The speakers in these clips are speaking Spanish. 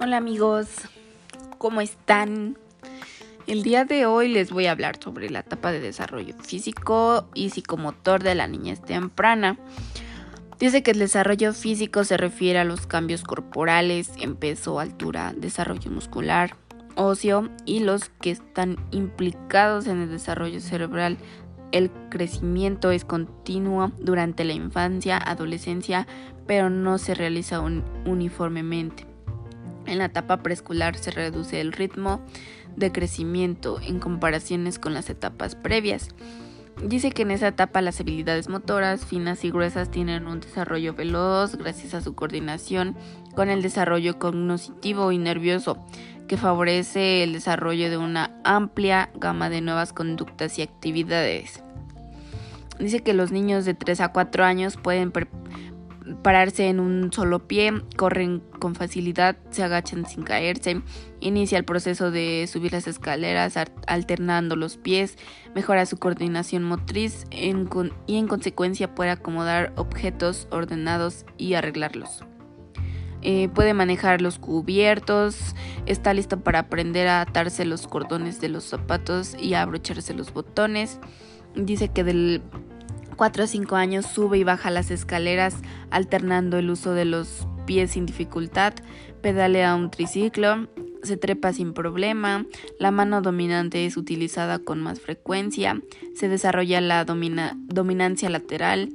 Hola amigos, ¿cómo están? El día de hoy les voy a hablar sobre la etapa de desarrollo físico y psicomotor de la niñez temprana. Dice que el desarrollo físico se refiere a los cambios corporales en peso, altura, desarrollo muscular, óseo y los que están implicados en el desarrollo cerebral. El crecimiento es continuo durante la infancia, adolescencia, pero no se realiza uniformemente. En la etapa preescolar se reduce el ritmo de crecimiento en comparaciones con las etapas previas. Dice que en esa etapa las habilidades motoras finas y gruesas tienen un desarrollo veloz gracias a su coordinación con el desarrollo cognitivo y nervioso, que favorece el desarrollo de una amplia gama de nuevas conductas y actividades. Dice que los niños de 3 a 4 años pueden pararse en un solo pie, corren con facilidad, se agachan sin caerse, inicia el proceso de subir las escaleras alternando los pies, mejora su coordinación motriz y en consecuencia puede acomodar objetos ordenados y arreglarlos. Eh, puede manejar los cubiertos, está listo para aprender a atarse los cordones de los zapatos y a abrocharse los botones. Dice que del 4 o 5 años sube y baja las escaleras alternando el uso de los pies sin dificultad, pedalea un triciclo, se trepa sin problema, la mano dominante es utilizada con más frecuencia, se desarrolla la dominancia lateral,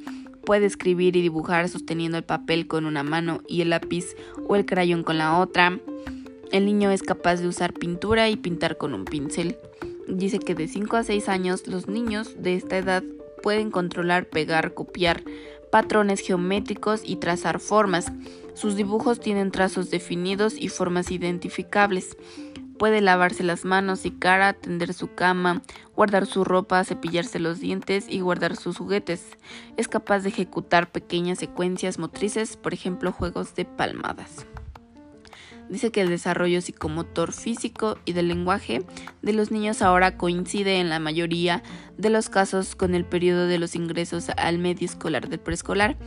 puede escribir y dibujar sosteniendo el papel con una mano y el lápiz o el crayón con la otra. El niño es capaz de usar pintura y pintar con un pincel. Dice que de 5 a 6 años los niños de esta edad pueden controlar, pegar, copiar patrones geométricos y trazar formas. Sus dibujos tienen trazos definidos y formas identificables. Puede lavarse las manos y cara, tender su cama, guardar su ropa, cepillarse los dientes y guardar sus juguetes. Es capaz de ejecutar pequeñas secuencias motrices, por ejemplo juegos de palmadas. Dice que el desarrollo psicomotor físico y del lenguaje de los niños ahora coincide en la mayoría de los casos con el periodo de los ingresos al medio escolar del preescolar.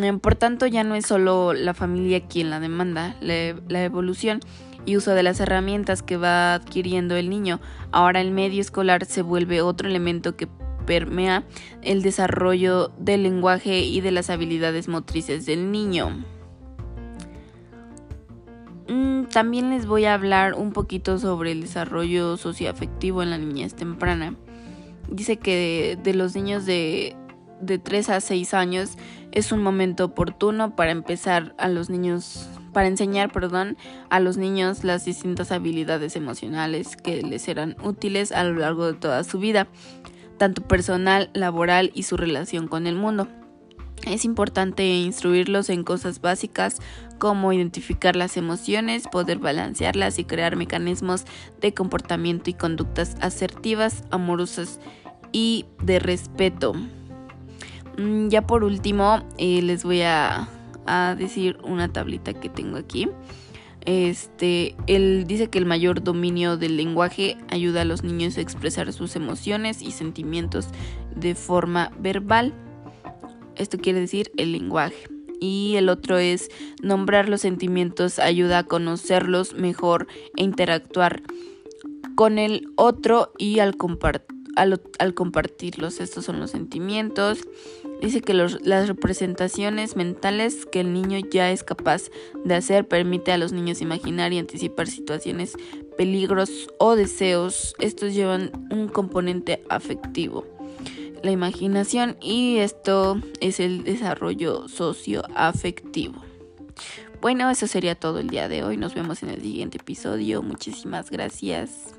Eh, por tanto, ya no es solo la familia quien la demanda, la, evolución y uso de las herramientas que va adquiriendo el niño. Ahora el medio escolar se vuelve otro elemento que permea el desarrollo del lenguaje y de las habilidades motrices del niño. También les voy a hablar un poquito sobre el desarrollo socioafectivo en la niñez temprana. Dice que de, los niños de, de 3 a 6 años es un momento oportuno para empezar a los niños para enseñar, perdón, a los niños las distintas habilidades emocionales que les serán útiles a lo largo de toda su vida, tanto personal, laboral y su relación con el mundo. Es importante instruirlos en cosas básicas como identificar las emociones, poder balancearlas y crear mecanismos de comportamiento y conductas asertivas, amorosas y de respeto. Mm, ya por último, eh, les voy a, a, decir una tablita que tengo aquí. Este, él dice que el mayor dominio del lenguaje ayuda a los niños a expresar sus emociones y sentimientos de forma verbal. Esto quiere decir el lenguaje. Y el otro es nombrar los sentimientos ayuda a conocerlos mejor e interactuar con el otro y al, al, compartirlos. Estos son los sentimientos. Dice que las representaciones mentales que el niño ya es capaz de hacer permite a los niños imaginar y anticipar situaciones, peligros o deseos. Estos llevan un componente afectivo la imaginación y esto es el desarrollo socioafectivo. Bueno, eso sería todo el día de hoy. Nos vemos en el siguiente episodio. Muchísimas gracias.